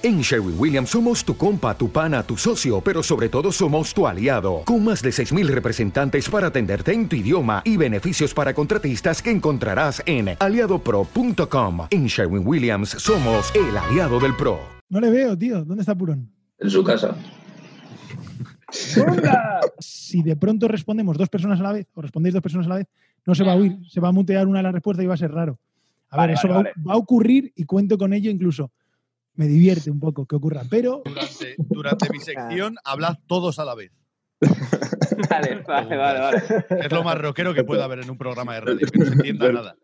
En Sherwin Williams somos tu compa, tu pana, tu socio, pero sobre todo somos tu aliado, con más de 6.000 representantes para atenderte en tu idioma y beneficios para contratistas que encontrarás en aliadopro.com. En Sherwin Williams somos el aliado del PRO. No le veo, tío. ¿Dónde está Purón? En su casa. si de pronto respondemos dos personas a la vez, o respondéis dos personas a la vez, no se va a oír, se va a mutear una de las respuestas y va a ser raro. A Vale, ver, eso vale, va, vale. va a ocurrir y cuento con ello incluso. Me divierte un poco que ocurra, pero Durante, durante mi sección, hablad todos a la vez. Vale, vale, vale, vale. Es lo más rockero que puede haber en un programa de radio, que no se entienda nada.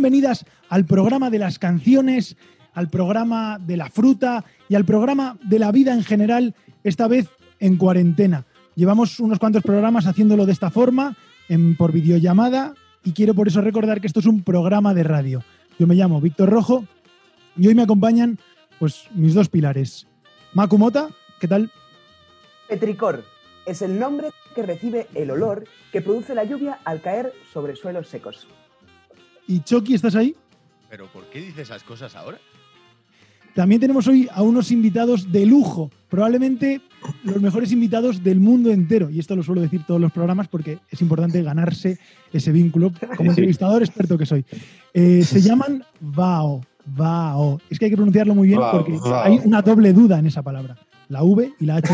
Bienvenidas al programa de las canciones, al programa de la fruta y al programa de la vida en general, esta vez en cuarentena. Llevamos unos cuantos programas haciéndolo de esta forma, en- por videollamada, y quiero por eso recordar que esto es un programa de radio. Yo me llamo Víctor Rojo y hoy me acompañan pues mis dos pilares. Makumota, ¿qué tal? Petricor es el nombre que recibe el olor que produce la lluvia al caer sobre suelos secos. ¿Y Chucky, estás ahí? ¿Pero por qué dice esas cosas ahora? También tenemos hoy a unos invitados de lujo, probablemente los mejores invitados del mundo entero. Y esto lo suelo decir todos los programas porque es importante ganarse ese vínculo como entrevistador experto que soy. Eh, se llaman VAO. VAO. Es que hay que pronunciarlo muy bien porque hay una doble duda en esa palabra. La V y la H.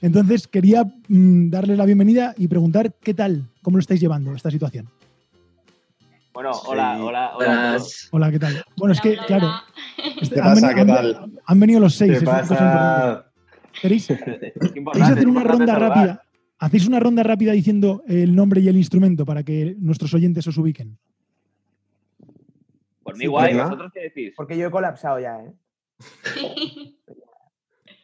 Entonces quería mm, darles la bienvenida y preguntar qué tal, cómo lo estáis llevando esta situación. Bueno, hola, Sí. hola, hola. Hola, ¿qué tal? Bueno, es que, claro, este- ¿Qué han pasa? venido- ¿Qué han- tal? han venido los seis. ¿Qué pasa? ¿Queréis? Es ¿Queréis importante, hacer una ronda rápida? ¿Hacéis una ronda rápida diciendo el nombre y el instrumento para que nuestros oyentes os ubiquen? Por mí Sí, guay. ¿vosotros qué decís? Porque yo he colapsado ya, ¿eh?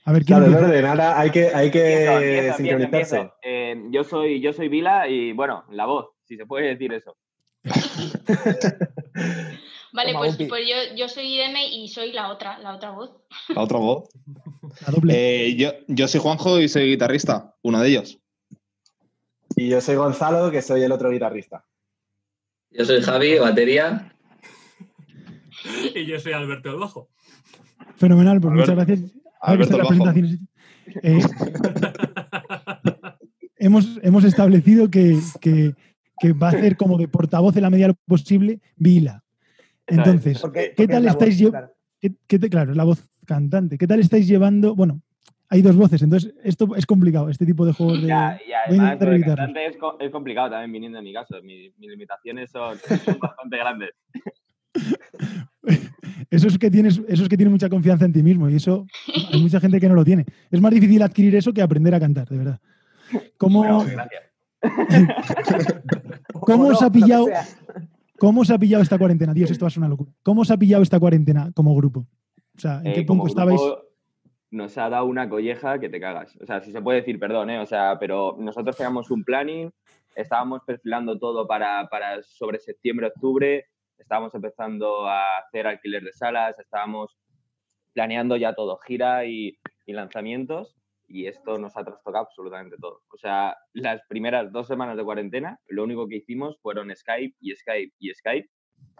A ver, ¿quién Claro, de nada, hay que, hay que empiezo, empiezo, sincronizarse. empiezo. Eh, yo soy, yo soy Vila y bueno, la voz, si se puede decir eso. Vale, Toma, pues, pues yo, yo soy Irene y soy la otra, la otra voz. La otra voz. La doble. Eh, yo, yo soy Juanjo y soy guitarrista, uno de ellos. Y yo soy Gonzalo, que soy el otro guitarrista. Yo soy Javi, batería. Y yo soy Alberto del Bajo. Fenomenal, pues muchas gracias. Alberto presentaciones. Eh, hemos, hemos establecido que, que- que va a ser como de portavoz en la medida de lo posible Vila. Entonces, Porque, ¿Qué porque tal es estáis voz, lle- claro. ¿qué, qué te- claro, es la voz cantante. ¿Qué tal estáis llevando? Bueno, hay dos voces, entonces esto es complicado, este tipo de juegos de... Ya, y voy a además de cantante es, co- es complicado también viniendo de mi caso. Mi- mis limitaciones son, son bastante grandes. Eso es que tienes, eso es que tienes mucha confianza en ti mismo y eso hay mucha gente que no lo tiene. Es más difícil adquirir eso que aprender a cantar, de verdad. ¿Cómo, Bueno, gracias. ¿Cómo os ha pillado, cómo os ha pillado esta cuarentena? Dios, esto va a ser una locura. ¿Cómo os ha pillado esta cuarentena como grupo? O sea, ¿en Eh, qué punto estabais? Nos ha dado una colleja que te cagas. O sea, si se puede decir, perdón, ¿eh? O sea, pero nosotros teníamos un planning, estábamos perfilando todo para, para sobre septiembre, octubre, estábamos empezando a hacer alquiler de salas, estábamos planeando ya todo, gira y, y lanzamientos, y esto nos ha trastocado absolutamente todo. O sea, las primeras dos semanas de cuarentena, lo único que hicimos fueron Skype y Skype y Skype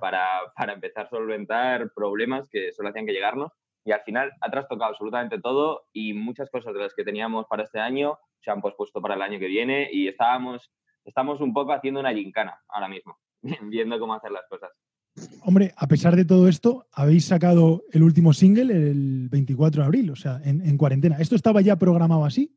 para, para empezar a solventar problemas que solo hacían que llegarnos y al final ha trastocado absolutamente todo y muchas cosas de las que teníamos para este año se han pospuesto para el año que viene y estábamos, estamos un poco haciendo una gincana ahora mismo, viendo cómo hacer las cosas. Hombre, a pesar de todo esto, habéis sacado el último single el 24 de abril, o sea, en, en cuarentena. ¿Esto estaba ya programado así?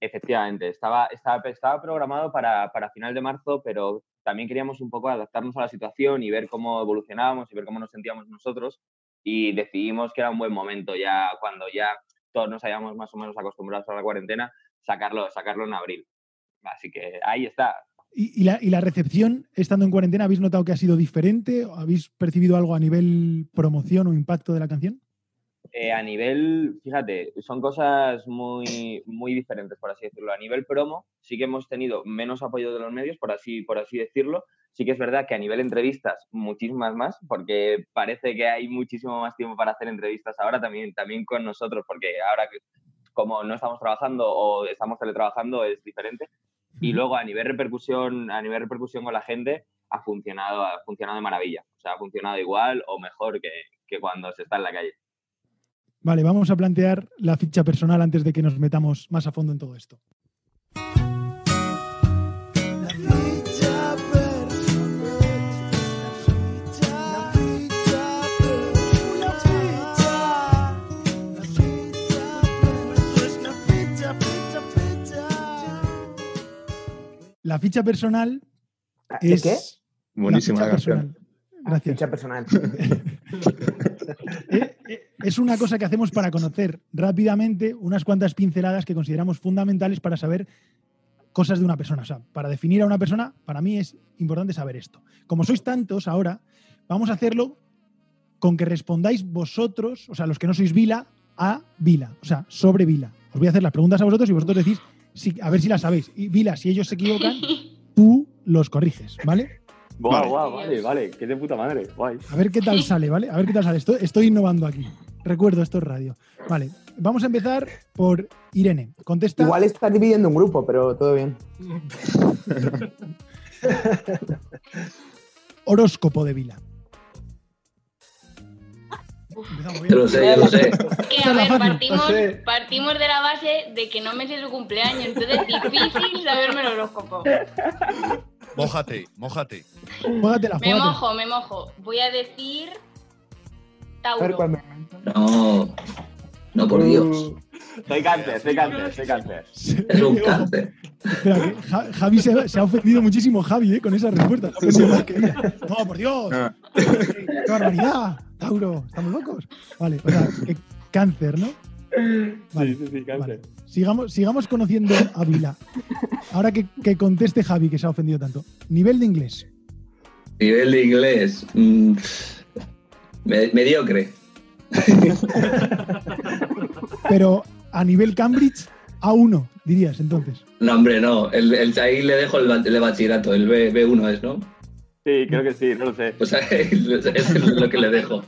Efectivamente, estaba, estaba, programado para, para final de marzo, pero también queríamos un poco adaptarnos a la situación y ver cómo evolucionábamos y ver cómo nos sentíamos nosotros y decidimos que era un buen momento ya cuando ya todos nos hayamos más o menos acostumbrados a la cuarentena, sacarlo, sacarlo en abril. Así que ahí está. ¿Y, y la, y la recepción, estando en cuarentena, habéis notado que ha sido diferente? ¿Habéis percibido algo a nivel promoción o impacto de la canción? Eh, a nivel, fíjate, son cosas muy, muy diferentes, por así decirlo. A nivel promo, sí que hemos tenido menos apoyo de los medios, por así, por así decirlo. Sí que es verdad que a nivel entrevistas, muchísimas más, porque parece que hay muchísimo más tiempo para hacer entrevistas ahora también, también con nosotros, porque ahora que como no estamos trabajando o estamos teletrabajando es diferente. Y luego a nivel repercusión, a nivel repercusión con la gente, ha funcionado, ha funcionado de maravilla. O sea, ha funcionado igual o mejor que, que cuando se está en la calle. Vale, vamos a plantear la ficha personal antes de que nos metamos más a fondo en todo esto. La ficha personal ¿De es... qué? Buenísima la ficha personal. Gracias. Ficha personal. Eh, eh, es una cosa que hacemos para conocer rápidamente unas cuantas pinceladas que consideramos fundamentales para saber cosas de una persona. O sea, para definir a una persona, para mí es importante saber esto. Como sois tantos ahora, vamos a hacerlo con que respondáis vosotros, o sea, los que no sois Vila, a Vila, o sea, sobre Vila. Os voy a hacer las preguntas a vosotros y vosotros decís si- a ver si las sabéis. Y Vila, si ellos se equivocan, tú los corriges, ¿vale? Guau, Vale. guau, vale, vale. Qué de puta madre. Guay. A ver qué tal sale, ¿vale? A ver qué tal sale. Estoy, estoy innovando aquí. Recuerdo, esto es radio. Vale, vamos a empezar por Irene. Contesta. Igual estás dividiendo un grupo, pero todo bien. Horóscopo de Vila. Yo lo sé, yo lo sé. Es que, a ver, partimos, partimos de la base de que no me sé su cumpleaños, entonces es difícil saberme el horóscopo. Mójate, mójate. Juégatela, Me mojo, me mojo. Voy a decir Tauro. No, no por Dios. Soy cáncer, soy cáncer, soy cáncer. Es un cáncer. Javi se, se ha ofendido muchísimo, Javi, ¿eh? con esa respuesta. No, por Dios. Ah. ¡Qué barbaridad! Tauro, ¿estamos locos? Vale, o sea, que cáncer, ¿no? Vale, Sí, sí, sí, cáncer. vale. Sigamos, sigamos conociendo a Vila. Ahora que, que conteste Javi, que se ha ofendido tanto. Nivel de inglés. Nivel de inglés. mm, me- mediocre. Pero a nivel Cambridge, A1, dirías entonces. No, hombre, no. El, el, ahí le dejo el, bachillerato. El B, B1 es, ¿no? Sí, creo que sí, no lo sé. O sea, es, lo que le dejo.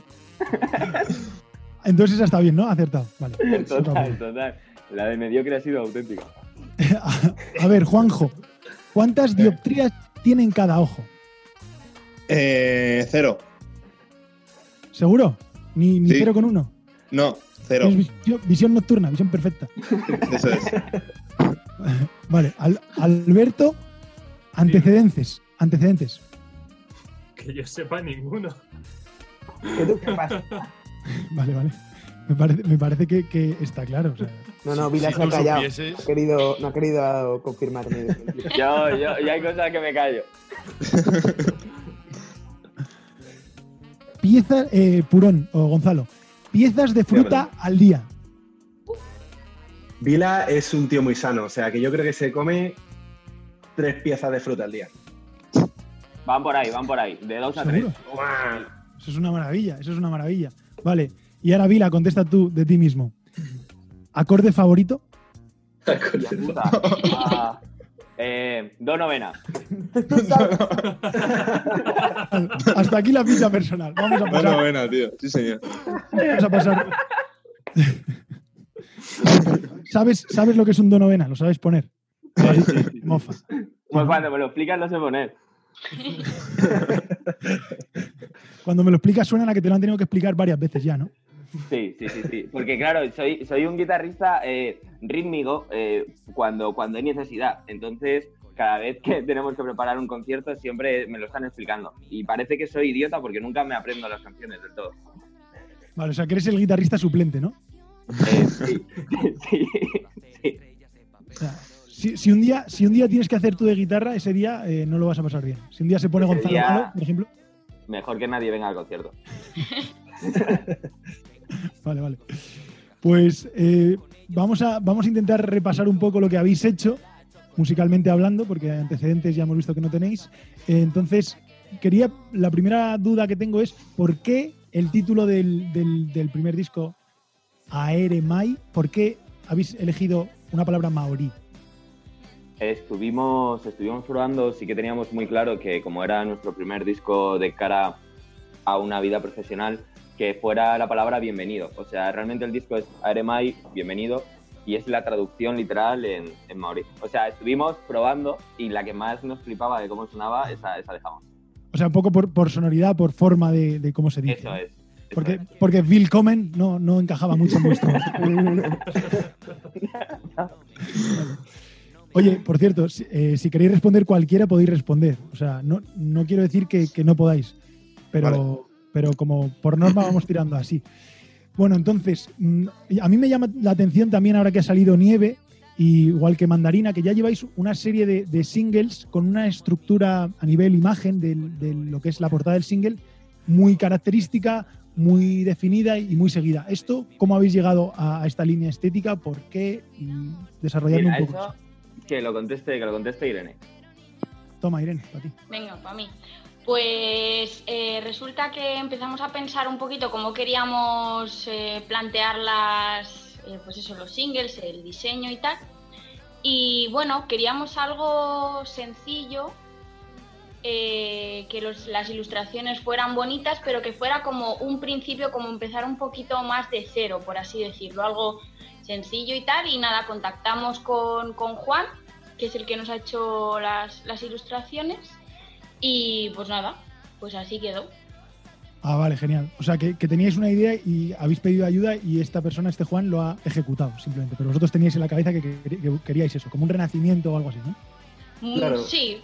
Entonces esa está bien, ¿no? Acertado. Vale. Total, total. La de mediocre ha sido auténtica. A ver, Juanjo, ¿cuántas dioptrías tienen cada ojo? Eh, cero. ¿Seguro? Ni, ni Sí. cero con uno. No, cero. Es visión, visión nocturna, visión perfecta. Eso es. Vale, Al- Alberto, antecedentes. Antecedentes. Que yo sepa ninguno. ¿Qué tú qué pasa? Vale, vale. Me parece, me parece que, que está claro. o sea, No, no, Vila Si se ha callado. No ha querido, no ha querido confirmarme. Yo, yo, yo hay cosas que me callo. piezas, eh, Purón o Gonzalo, piezas de fruta al día. Vila es un tío muy sano, o sea que yo creo que se come tres piezas de fruta al día. Van por ahí, van por ahí. De dos a tres. ¿Seguro? Eso es una maravilla, eso es una maravilla. Vale, y ahora Vila, contesta tú de ti mismo. ¿Acorde favorito? Hostia puta. Ah, eh, do novena. Hasta aquí la ficha personal. Vamos a pasar. buena, tío. Sí, señor. Vamos a pasar. ¿Sabes, ¿Sabes lo que es un do novena? ¿Lo sabes poner? Mofa. Pues cuando me lo explicas no sé poner. Cuando me lo explicas suena a que te lo han tenido que explicar varias veces ya, ¿no? Sí, sí, sí, sí. Porque claro, soy, soy un guitarrista eh, rítmico eh, cuando, cuando hay necesidad. Entonces, cada vez que tenemos que preparar un concierto, siempre me lo están explicando. Y parece que soy idiota porque nunca me aprendo las canciones del todo. Vale, o sea que eres el guitarrista suplente, ¿no? Eh, sí, sí, sí. O sea, si, si un día, si un día tienes que hacer tú de guitarra, ese día eh, no lo vas a pasar bien. Si un día se pone Ese Gonzalo Malo, por ejemplo. Mejor que nadie venga al concierto. Vale, vale. Pues eh, vamos, a, vamos a intentar repasar un poco lo que habéis hecho, musicalmente hablando, porque antecedentes ya hemos visto que no tenéis. Eh, entonces, quería, la primera duda que tengo es, ¿por qué el título del, del- del primer disco, Aere Mai, por qué habéis elegido una palabra maorí? Estuvimos, estuvimos probando, sí que teníamos muy claro que como era nuestro primer disco de cara a una vida profesional, que fuera la palabra bienvenido. O sea, realmente el disco es Aremai, bienvenido, y es la traducción literal en, en maorí. O sea, estuvimos probando y la que más nos flipaba de cómo sonaba, esa, esa dejamos. O sea, un poco por, por sonoridad, por forma de, de cómo se dice. Eso es. Porque, porque Willkommen no, no encajaba mucho en vuestro. Oye, por cierto, si, eh, si queréis responder cualquiera, podéis responder. O sea, no, no quiero decir que, que no podáis, pero, pero como por norma vamos tirando así. Bueno, entonces, mm, a mí me llama la atención también ahora que ha salido Nieve, y igual que Mandarina, que ya lleváis una serie de, de singles con una estructura a nivel imagen de, lo que es la portada del single muy característica, muy definida y muy seguida. ¿Esto cómo habéis llegado a, a esta línea estética? ¿Por qué? Y desarrollando Mira, un poco. eso, que lo conteste, que lo conteste Irene. Toma, Irene, para ti. Venga, para mí. Pues eh, resulta que empezamos a pensar un poquito cómo queríamos eh, plantear las, eh, pues eso, los singles, el diseño y tal. Y bueno, queríamos algo sencillo, eh, que los- las ilustraciones fueran bonitas, pero que fuera como un principio, como empezar un poquito más de cero, por así decirlo, algo sencillo y tal. Y nada, contactamos con, con Juan, que es el que nos ha hecho las, las ilustraciones. Y pues nada, pues así quedó. Ah, vale, genial. O sea, que, que teníais una idea y habéis pedido ayuda y esta persona, este Juan, lo ha ejecutado simplemente. Pero vosotros teníais en la cabeza que, que- que queríais eso, como un renacimiento o algo así, ¿no? Mm, Claro. Sí,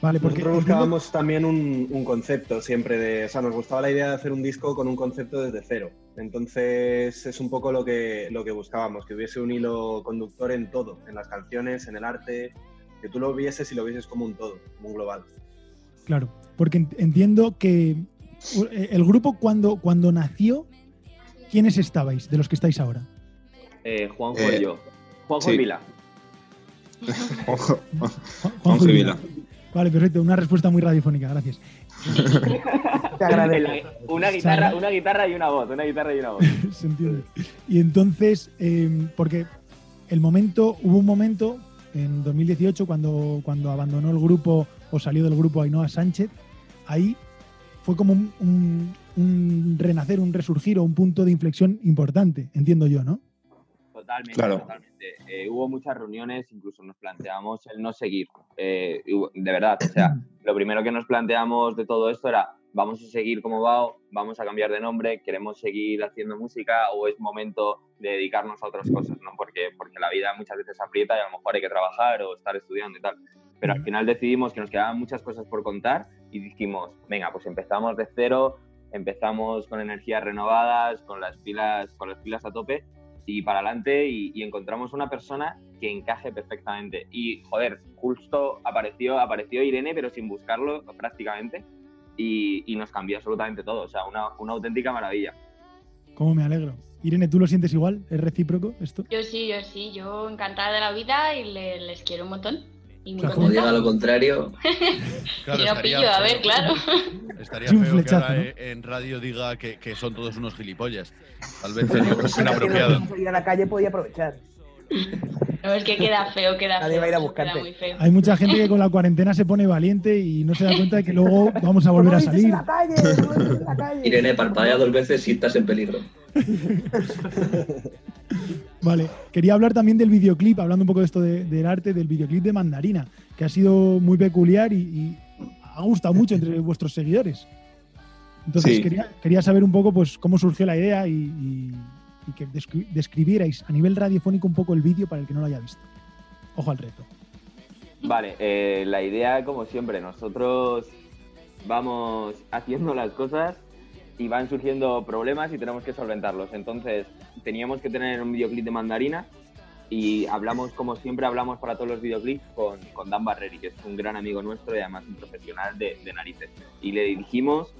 Vale, porque Nosotros buscábamos también un, un concepto siempre de, o sea, nos gustaba la idea de hacer un disco con un concepto desde cero. Entonces es un poco lo que, lo que buscábamos, que hubiese un hilo conductor en todo, en las canciones, en el arte, que tú lo vieses y lo vieses como un todo, como un global. Claro, porque ent- entiendo que eh, el grupo cuando, cuando nació, ¿quiénes estabais de los que estáis ahora? Eh, Juanjo Eh, y yo. Juanjo sí. y Vila. Juanjo, Juan- Juanjo y Vila. Vale, perfecto, una respuesta muy radiofónica, gracias. Te agradezco. Una, guitarra, una guitarra y una voz, una guitarra y una voz. Se entiende. Y entonces, eh, porque el momento, hubo un momento en 2018 cuando, cuando abandonó el grupo o salió del grupo Ainhoa Sánchez, ahí fue como un, un- un renacer, un resurgir o un punto de inflexión importante, entiendo yo, ¿no? Totalmente, Claro. totalmente. Eh, hubo muchas reuniones, incluso nos planteamos el no seguir. Eh, de verdad, o sea, lo primero que nos planteamos de todo esto era, vamos a seguir como va, vamos a cambiar de nombre, queremos seguir haciendo música o es momento de dedicarnos a otras cosas, ¿no? Porque, porque la vida muchas veces aprieta y a lo mejor hay que trabajar o estar estudiando y tal. Pero al final decidimos que nos quedaban muchas cosas por contar y dijimos, venga, pues empezamos de cero, empezamos con energías renovadas, con las pilas, con las pilas a tope y para adelante y, y encontramos una persona que encaje perfectamente. Y joder, justo apareció, apareció Irene, pero sin buscarlo prácticamente, y, y nos cambió absolutamente todo. O sea, una, una auténtica maravilla. ¿Cómo me alegro? Irene, ¿tú lo sientes igual? ¿Es recíproco esto? yo sí, yo sí, yo encantada de la vida y le- les quiero un montón. Y muy Claro, Como diga lo contrario, Claro, Si estaría pillo, a ver, feo. claro. Estaría Es un feo que flechazo, ahora ¿no? eh, en radio diga que, que son todos unos gilipollas. Tal vez poco inapropiado. salir a la calle podía aprovechar. No, es que queda feo, queda Nadie feo. va a ir a buscarte. Queda muy feo. Hay mucha gente que con la cuarentena se pone valiente y no se da cuenta de que luego vamos a volver a salir. en la calle, no lo dices en la calle. Irene parpadea dos veces si estás en peligro. Vale, quería hablar también del videoclip, hablando un poco de esto de- del arte, del videoclip de Mandarina, que ha sido muy peculiar y, y ha gustado mucho entre vuestros seguidores. Entonces Sí. quería, quería saber un poco pues cómo surgió la idea y, y- y que descri- describierais a nivel radiofónico un poco el vídeo para el que no lo haya visto. Ojo al reto. Vale, eh, la idea, como siempre, nosotros vamos haciendo las cosas y van surgiendo problemas y tenemos que solventarlos. Entonces, teníamos que tener un videoclip de mandarina y hablamos, como siempre, hablamos para todos los videoclips con, con Dan Barreri, que es un gran amigo nuestro y además un profesional de, de narices. Y le dirigimos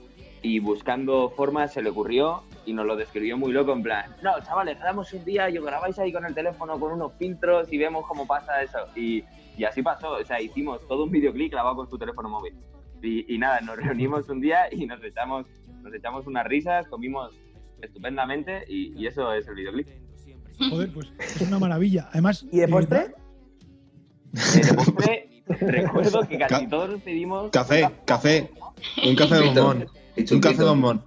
y buscando formas se le ocurrió y nos lo describió muy loco en plan, no, chavales, damos un día y os grabáis ahí con el teléfono con unos filtros y vemos cómo pasa eso. Y, y así pasó, o sea, hicimos todo un videoclip grabado con su teléfono móvil. Y, y nada, nos reunimos un día y nos echamos, nos echamos unas risas, comimos estupendamente y, y eso es el videoclip. Joder, pues es una maravilla. Además, ¿Y de eh, postre? Eh, de postre, recuerdo que casi Ca- todos pedimos Café, café. Un café de bombón. Un café de bombón.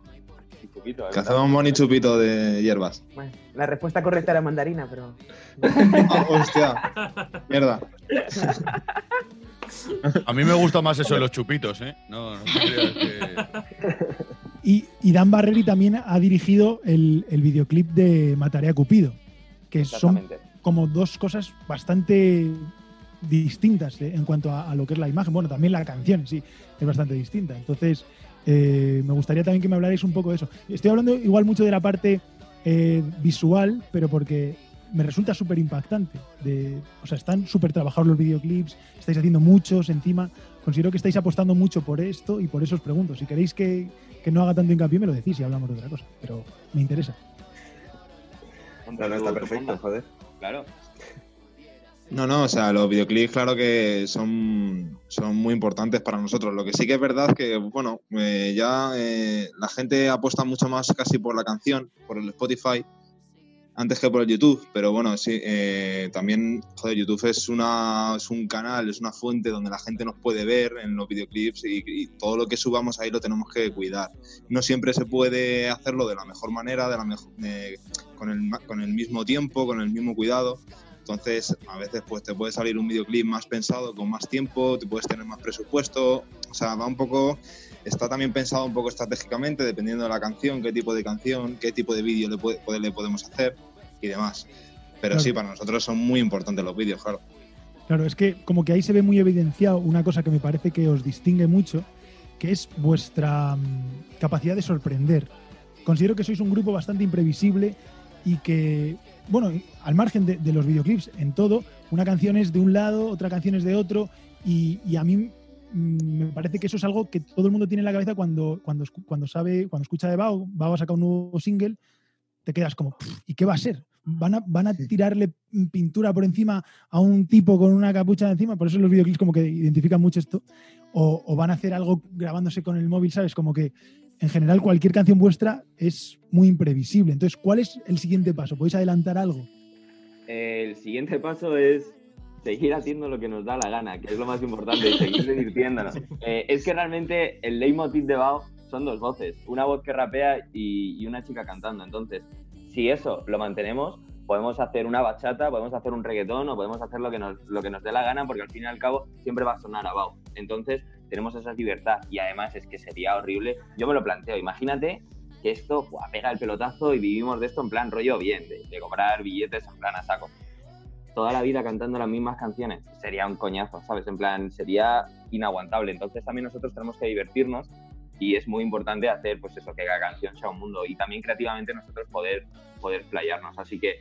un chupito. Café de bombón y chupito de hierbas. Bueno, la respuesta correcta era mandarina, pero. Ah, hostia. Mierda. A mí me gusta más eso de los chupitos, ¿eh? No, no creas que. Y, y Dan Barreri también ha dirigido el, el videoclip de Mataré a Cupido, que son como dos cosas bastante distintas eh, en cuanto a, a lo que es la imagen. Bueno, también la canción sí es bastante distinta. Entonces, eh, me gustaría también que me hablarais un poco de eso. Estoy hablando igual mucho de la parte eh, visual, pero porque me resulta súper impactante. De, o sea, están súper trabajados los videoclips, estáis haciendo muchos encima. Considero que estáis apostando mucho por esto y por eso os pregunto. Si queréis que, que no haga tanto hincapié, me lo decís y hablamos de otra cosa. Pero me interesa. No, no, está perfecto, joder. Claro. No, no, o sea, los videoclips, claro que son, son muy importantes para nosotros. Lo que sí que es verdad que, bueno, eh, ya eh, la gente apuesta mucho más casi por la canción, por el Spotify, antes que por el YouTube. Pero bueno, sí, eh, también, joder, YouTube es, una, es un canal, es una fuente donde la gente nos puede ver en los videoclips y, y todo lo que subamos ahí lo tenemos que cuidar. No siempre se puede hacerlo de la mejor manera, de la mejor, eh, con, el, con el mismo tiempo, con el mismo cuidado. Entonces, a veces pues te puede salir un videoclip más pensado, con más tiempo, te puedes tener más presupuesto. O sea, va un poco, está también pensado un poco estratégicamente, dependiendo de la canción, qué tipo de canción, qué tipo de vídeo le, puede- le podemos hacer y demás. Pero Claro. sí, para nosotros son muy importantes los vídeos, claro. Claro, es que como que ahí se ve muy evidenciado una cosa que me parece que os distingue mucho, que es vuestra mm, capacidad de sorprender. Considero que sois un grupo bastante imprevisible y que, bueno, al margen de, de los videoclips, en todo, una canción es de un lado, otra canción es de otro, y, y a mí mm, me parece que eso es algo que todo el mundo tiene en la cabeza cuando, cuando, cuando sabe, cuando escucha de Bao, Bao a sacar un nuevo single, te quedas como, "Pff, ¿y qué va a ser? ¿Van a, van a tirarle pintura por encima a un tipo con una capucha encima? Por eso los videoclips como que identifican mucho esto. O, o van a hacer algo grabándose con el móvil, ¿sabes? Como que en general cualquier canción vuestra es muy imprevisible. Entonces, ¿cuál es el siguiente paso? ¿Podéis adelantar algo? El siguiente paso es seguir haciendo lo que nos da la gana, que es lo más importante, y seguir divirtiéndonos. Eh, es que realmente el leitmotiv de Bao son dos voces, una voz que rapea y, y una chica cantando. Entonces, si eso lo mantenemos, podemos hacer una bachata, podemos hacer un reggaetón o podemos hacer lo que nos, lo que nos dé la gana, porque al fin y al cabo siempre va a sonar a Bao. Entonces, tenemos esa libertad y además es que sería horrible. Yo me lo planteo, imagínate que esto pega el pelotazo y vivimos de esto en plan rollo bien, de, de cobrar billetes en plan a saco. Toda la vida cantando las mismas canciones sería un coñazo, ¿sabes? En plan, sería inaguantable. Entonces también nosotros tenemos que divertirnos y es muy importante hacer pues eso, que cada canción sea un mundo y también creativamente nosotros poder, poder playarnos. Así que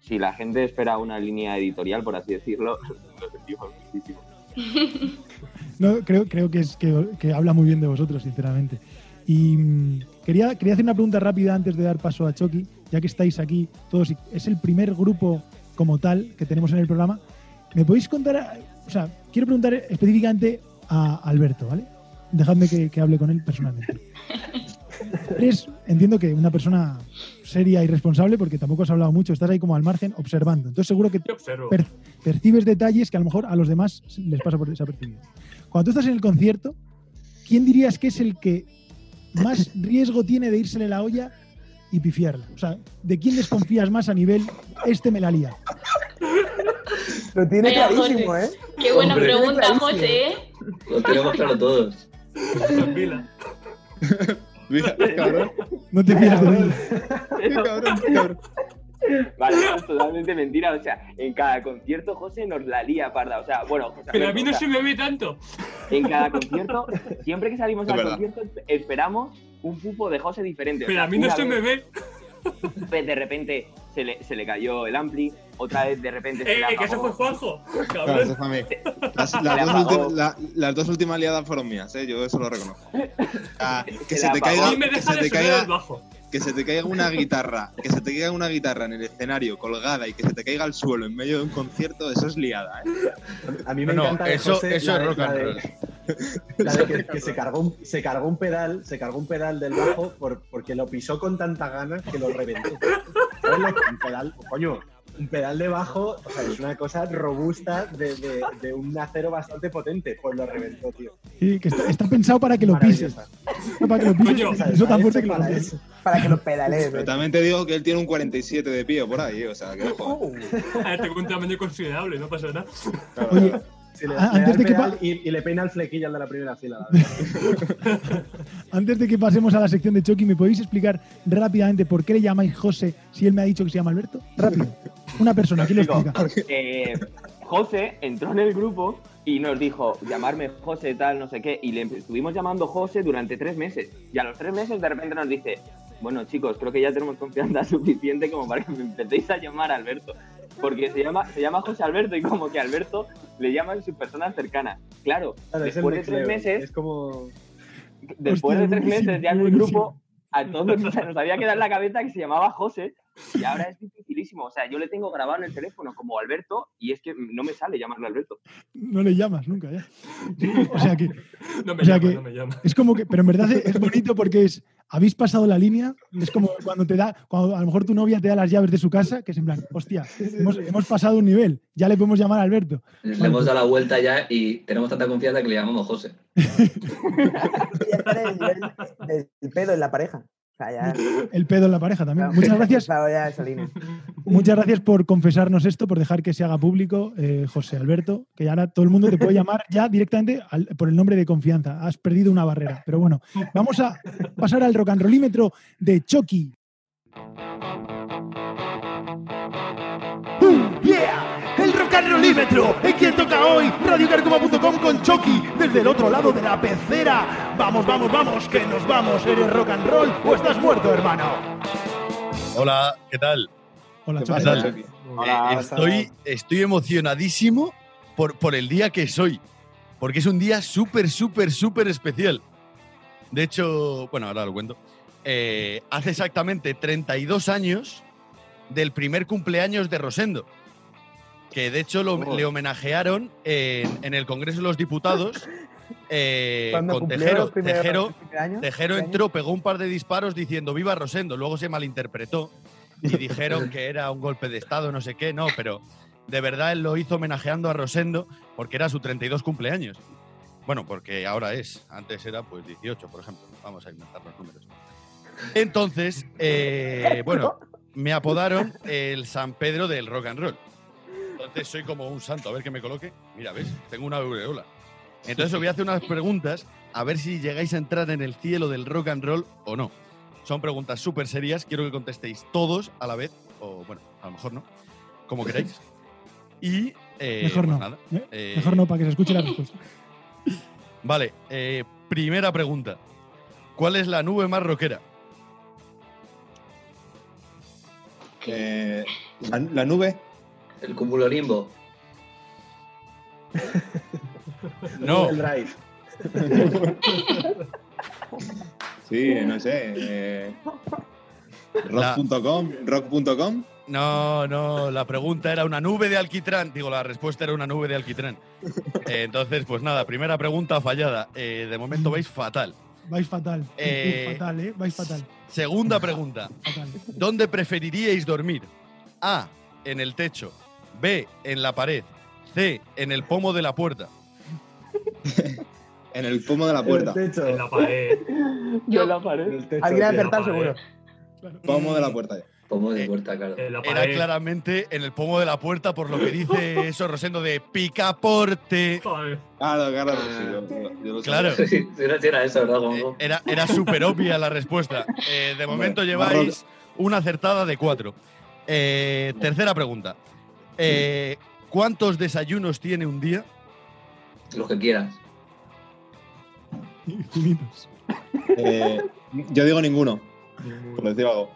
si la gente espera una línea editorial, por así decirlo, lo sentimos muchísimo. No, creo, creo que, es, que, que habla muy bien de vosotros, sinceramente. Y mm, quería, quería hacer una pregunta rápida antes de dar paso a Chucky, ya que estáis aquí todos. Es el primer grupo como tal que tenemos en el programa. ¿Me podéis contar? O sea, quiero preguntar específicamente a Alberto, ¿vale? Dejadme que, que hable con él personalmente. Eres, entiendo que una persona seria y responsable, porque tampoco has hablado mucho, estás ahí como al margen observando. Entonces seguro que per- percibes detalles que a lo mejor a los demás les pasa por desapercibido. Cuando tú estás en el concierto, ¿quién dirías que es el que más riesgo tiene de írsele la olla y pifiarla? O sea, ¿de quién desconfías más a nivel este me la lía? Lo tiene Vaya, clarísimo, José. ¿eh? Qué buena Hombre. pregunta. José. ¿eh? Lo tenemos claro todos. Mira, qué cabrón, No te fías de qué cabrón, qué cabrón. Vale, es totalmente mentira. O sea, en cada concierto José nos la lía parda. O sea, bueno, José Pero a mí no o sea, se me ve tanto. en cada concierto, siempre que salimos Es al verdad. concierto, esp- esperamos un pufo de José diferente. O Pero sea, a mí no se me vez- ve. Vez de repente se le, se le cayó el ampli, otra vez de repente se Eh, le eh, que eso apagó. fue Juanjo. Claro, Cabrón. eso fue a mí. Las, las dos apagó. ulti- la- las dos últimas liadas fueron mías, ¿eh? yo eso lo reconozco. Ah, que Se se apagó. caiga, que se de te caiga, bajo. que se te caiga una guitarra, que se te caiga una guitarra en el escenario colgada y que se te caiga al suelo en medio de un concierto, eso es liada, ¿eh? A mí me No, encanta de eso, José eso la es rock and roll. La de que, que se, cargó un, se cargó un pedal, se cargó un pedal del bajo por- porque lo pisó con tanta ganas que lo reventó. ¿Sabes lo que- Un pedal, coño, un pedal de bajo, o sea, es una cosa robusta de, de- de un acero bastante potente, pues lo reventó, tío. Sí, que está, está pensado para que lo pises. No, para que lo pises. Coño, eso Está tan fuerte que lo para pises. eso. Para que lo pedalees. Pero también te digo que él tiene un 47 de pie por ahí, o sea, que ojo. A ver, tengo un tamaño considerable, no pasa nada. Oye, Sí, le, Ah, le antes de que y, y le peina el flequillo al de la primera fila. la antes de que pasemos a la sección de Chucky, ¿me podéis explicar rápidamente por qué le llamáis José si él me ha dicho que se llama Alberto? Rápido. Una persona, ¿quién lo explica? eh, José entró en el grupo y nos dijo llamarme José tal, no sé qué, y le estuvimos llamando José durante tres meses. Y a los tres meses de repente nos dice, bueno chicos, creo que ya tenemos confianza suficiente como para que me empecéis a llamar Alberto. Porque se llama, se llama José Alberto y como que Alberto le llaman sus personas cercanas. Claro, Claro, después de tres meses, Es como. después Hostia, de tres meses ya en el grupo, a todos nos había quedado en la cabeza que se llamaba José y ahora es dificilísimo. O sea, yo le tengo grabado en el teléfono como Alberto y es que no me sale llamarlo Alberto. No le llamas nunca ya. O sea que No me O sea llama, que- no me llama. es como que, pero en verdad es bonito porque es, habéis pasado la línea, es como cuando te da, cuando a lo mejor tu novia te da las llaves de su casa, que es en plan, hostia, hemos, hemos pasado un nivel, ya le podemos llamar a Alberto. Le hemos dado la vuelta ya y tenemos tanta confianza que le llamamos José. ya está el nivel del pedo en la pareja. O sea, ya. El pedo en la pareja también. claro, Muchas gracias, cruzado ya esa línea. muchas gracias por confesarnos esto, por dejar que se haga público, eh, José Alberto, que ahora todo el mundo te puede llamar ya directamente al- por el nombre de confianza. Has perdido una barrera. Pero bueno, vamos a pasar al rock and rollímetro de Chucky. Yeah, el rock and rollímetro. ¿En quién toca hoy? Radiocarcoma.com con Chucky desde el otro lado de la pecera. Vamos, vamos, vamos, que nos vamos. ¿Eres rock and roll o estás muerto, hermano? Hola, ¿qué tal? Hola, ¿Qué pasa? Hola, Eh, estoy, estoy emocionadísimo por, por el día que es hoy, porque es un día súper, súper, súper especial. De hecho, bueno, ahora lo cuento. Eh, hace exactamente 32 años del primer cumpleaños de Rosendo, que de hecho lo- le homenajearon en, en el Congreso de los Diputados eh, con Tejero. primeros Tejero, años, Tejero entró, pegó un par de disparos diciendo viva Rosendo, luego se malinterpretó y dijeron que era un golpe de Estado, no sé qué, no, pero de verdad él lo hizo homenajeando a Rosendo porque era su 32 cumpleaños. Bueno, porque ahora es, antes era pues 18, por ejemplo, vamos a inventar los números. Entonces, eh, bueno, me apodaron el San Pedro del rock and roll. Entonces soy como un santo, a ver que me coloque. Mira, ¿ves? Tengo una aureola. Entonces os voy a hacer unas preguntas a ver si llegáis a entrar en el cielo del rock and roll o no. Son preguntas súper serias, quiero que contestéis todos a la vez, o bueno, a lo mejor no, como queráis. Y eh, Mejor pues no. nada, ¿eh? eh, Mejor no, para que se escuche la respuesta. Vale, eh, primera pregunta. ¿Cuál es la nube más rockera? Eh, la, la nube, El cúmulo limbo. No, El drive. sí, no sé. eh, rock.com, rock.com. no, no, la pregunta era una nube de alquitrán. Digo, la respuesta era una nube de alquitrán. Eh, entonces, pues nada, primera pregunta fallada. Eh, de momento vais fatal. Vais fatal. Eh, fatal, ¿eh? Vais fatal. Segunda pregunta. fatal. ¿Dónde preferiríais dormir? A, en el techo. B, en la pared. C, en el pomo de la puerta. En el pomo de la puerta. En el techo. En la pared. Yo en la pared. el techo, Alguien ha acertado seguro. Pomo de la puerta. ya. Pomo de Eh, puerta, claro. En la Era claramente en el pomo de la puerta, por lo que dice eso Rosendo de picaporte. Joder. Claro, claro, sí, yo- yo- yo lo sé. Claro. Sí, era, eso, ¿verdad, Eh, Juanjo? era era súper obvia la respuesta. Eh, de momento lleváis una acertada de cuatro. Eh, tercera pregunta. Eh, ¿Cuántos desayunos tiene un día? Lo que quieras. Infinitos. Eh, yo digo ninguno, por decir algo.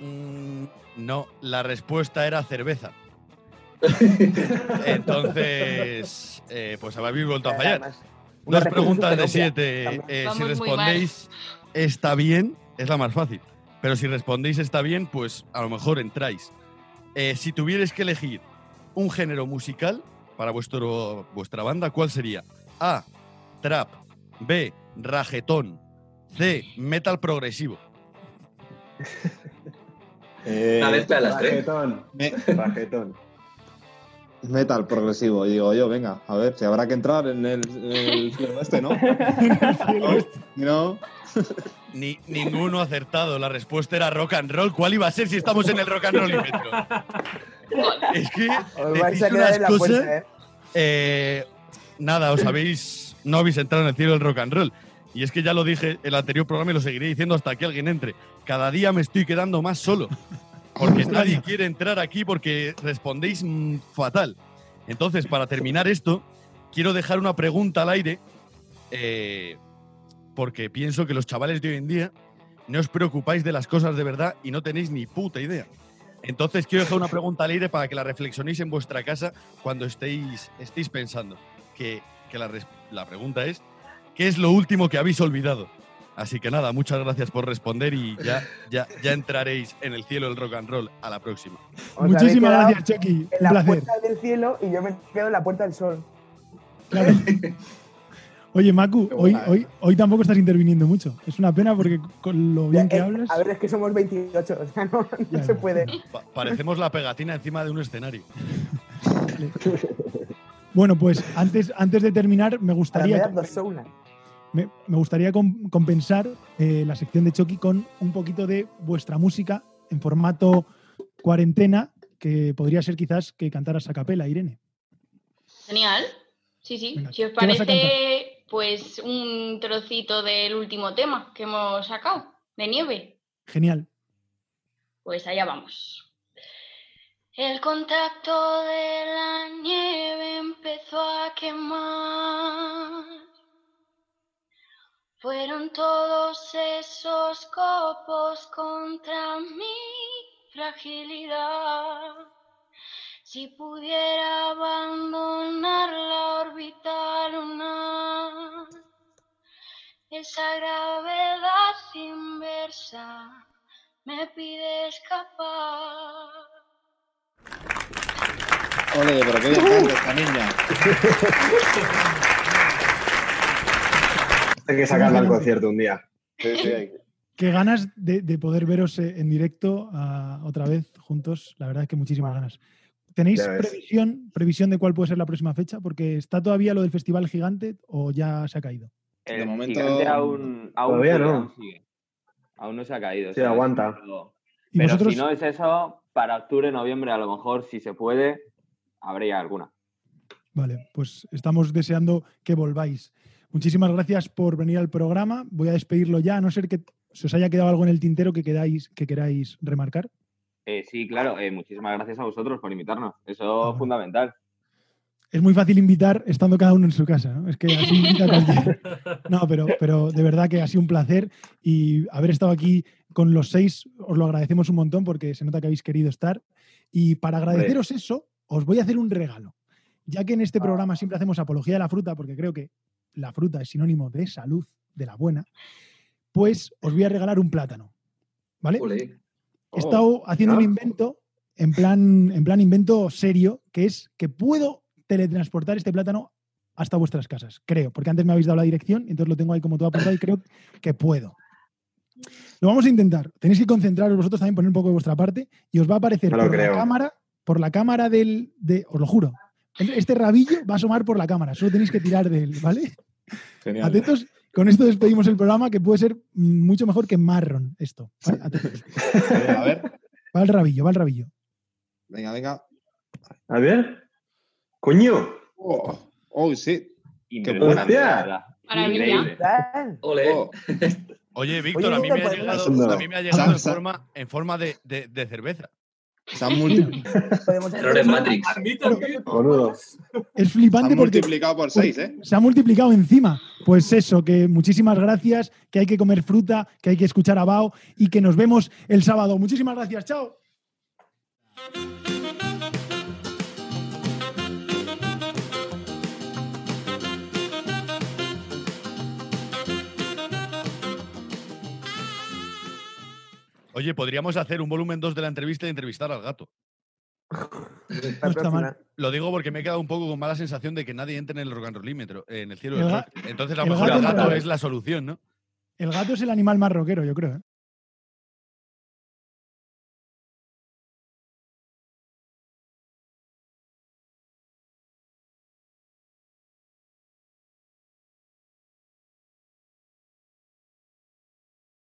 Mm, no, la respuesta era cerveza. Entonces, eh, pues habéis vuelto a fallar. Dos preguntas de siete. Eh, si respondéis está bien, es la más fácil. Pero si respondéis está bien, pues a lo mejor entráis. Eh, si tuvierais que elegir un género musical para vuestro, vuestra banda, ¿cuál sería? A. Trap. B. Ragetón. C. Metal progresivo. Eh, Una mezcla de las tres. Rajetón. me- Rajetón. Metal progresivo, y digo yo, venga, a ver, si habrá que entrar en el, cielo este, ¿no? No, Ni, ninguno acertado. La respuesta era rock and roll. ¿Cuál iba a ser si estamos en el rock and roll Es que Os vais decís a quedar unas en la cosas. puerta, ¿eh? Eh, nada, os habéis. No habéis entrado en el cielo del rock and roll. Y es que ya lo dije en el anterior programa y lo seguiré diciendo hasta que alguien entre. Cada día me estoy quedando más solo. Porque nadie quiere entrar aquí porque respondéis mm, fatal. Entonces, para terminar esto, quiero dejar una pregunta al aire. eh, porque pienso que los chavales de hoy en día no os preocupáis de las cosas de verdad y no tenéis ni puta idea. Entonces quiero dejar una pregunta al aire para que la reflexionéis en vuestra casa cuando estéis, estéis pensando. Que, que la, la pregunta es, ¿qué es lo último que habéis olvidado? Así que nada, muchas gracias por responder y ya, ya, ya entraréis en el cielo del rock and roll a la próxima. Os Muchísimas gracias, Chucky. En Un la placer. puerta del cielo y yo me quedo en la puerta del sol. Claro. Oye, Maku, Qué hoy, hoy, hoy tampoco estás interviniendo mucho. Es una pena porque con lo bien que Eh, hablas. A ver, es que somos 28, o sea, no, no Ya, se ya. puede. Pa- parecemos la pegatina encima de un escenario. Bueno, pues antes, antes de terminar, me gustaría. Me, me gustaría com- compensar eh, la sección de Chucky con un poquito de vuestra música en formato cuarentena, que podría ser quizás que cantaras a capela, Irene. Genial. Sí, sí. Venga, si os ¿qué vas a parece, pues un trocito del último tema que hemos sacado, de nieve. Genial. Pues allá vamos. El contacto de la nieve empezó a quemar. Fueron todos esos copos contra mi fragilidad. Si pudiera abandonar la órbita lunar, esa gravedad inversa me pide escapar. ole, pero qué bien canta esta niña. Hay que sacarla al concierto un día. Sí, sí, hay que- Qué ganas de, de poder veros eh, en directo ah, otra vez juntos. La verdad es que muchísimas ganas. ¿Tenéis previsión, previsión de cuál puede ser la próxima fecha? Porque está todavía lo del Festival Gigante o ya se ha caído. El De momento- aún, aún Todavía sigue, no. Aún, sigue. Aún no se ha caído. Sí, ¿sabes? aguanta. Pero, ¿Y pero vosotros? si no es eso, para octubre, noviembre, a lo mejor, si se puede, habría alguna. Vale, pues estamos deseando que volváis. Muchísimas gracias por venir al programa. Voy a despedirlo ya, a no ser que se os haya quedado algo en el tintero que, queráis, que queráis remarcar. Eh, sí, claro, eh, muchísimas gracias a vosotros por invitarnos. Eso Ah, bueno. es fundamental. Es muy fácil invitar estando cada uno en su casa, ¿no? Es que así invita a cualquiera. No, pero, pero de verdad que ha sido un placer y haber estado aquí con los seis os lo agradecemos un montón porque se nota que habéis querido estar. Y para agradeceros eso, os voy a hacer un regalo. Ya que en este programa siempre hacemos apología de la fruta, porque creo que la fruta es sinónimo de salud, de la buena, pues os voy a regalar un plátano. ¿Vale? He estado haciendo un invento, en plan, en plan invento serio, que es que puedo teletransportar este plátano hasta vuestras casas, creo, porque antes me habéis dado la dirección, entonces lo tengo ahí como todo apuntado y creo que puedo. Lo vamos a intentar. Tenéis que concentraros vosotros también, poner un poco de vuestra parte y os va a aparecer No por la cámara, por la cámara del, de, os lo juro, este rabillo va a asomar por la cámara, solo tenéis que tirar de él, ¿vale? Genial. Atentos, con esto despedimos el programa que puede ser mucho mejor que marrón esto. ¿vale? Atentos. A ver, Va el rabillo, va el rabillo. venga, venga. A ver. Coño. Oh, oh, sí. Increíble. Tal. Ole. Oh, Oye, Víctor, Oye, a mí me ha Víctor, llegado, pues, a mí me ha llegado en forma, en forma de, de- de cerveza. Se han, multi- Podemos Error en Matrix. Boludo. Es se flipante han porque multiplicado por seis, ¿eh? se ha multiplicado encima. Pues eso, que muchísimas gracias, que hay que comer fruta, que hay que escuchar a Bao y que nos vemos el sábado. Muchísimas gracias, chao. Oye, podríamos hacer un volumen 2 de la entrevista y entrevistar al gato. No está mal. Lo digo porque me he quedado un poco con mala sensación de que nadie entre en el rock and rollímetro, en el cielo El del ga- rock. Entonces, a el lo mejor gato el gato es la solución, ¿no? El gato es el animal más rockero, yo creo. ¿eh?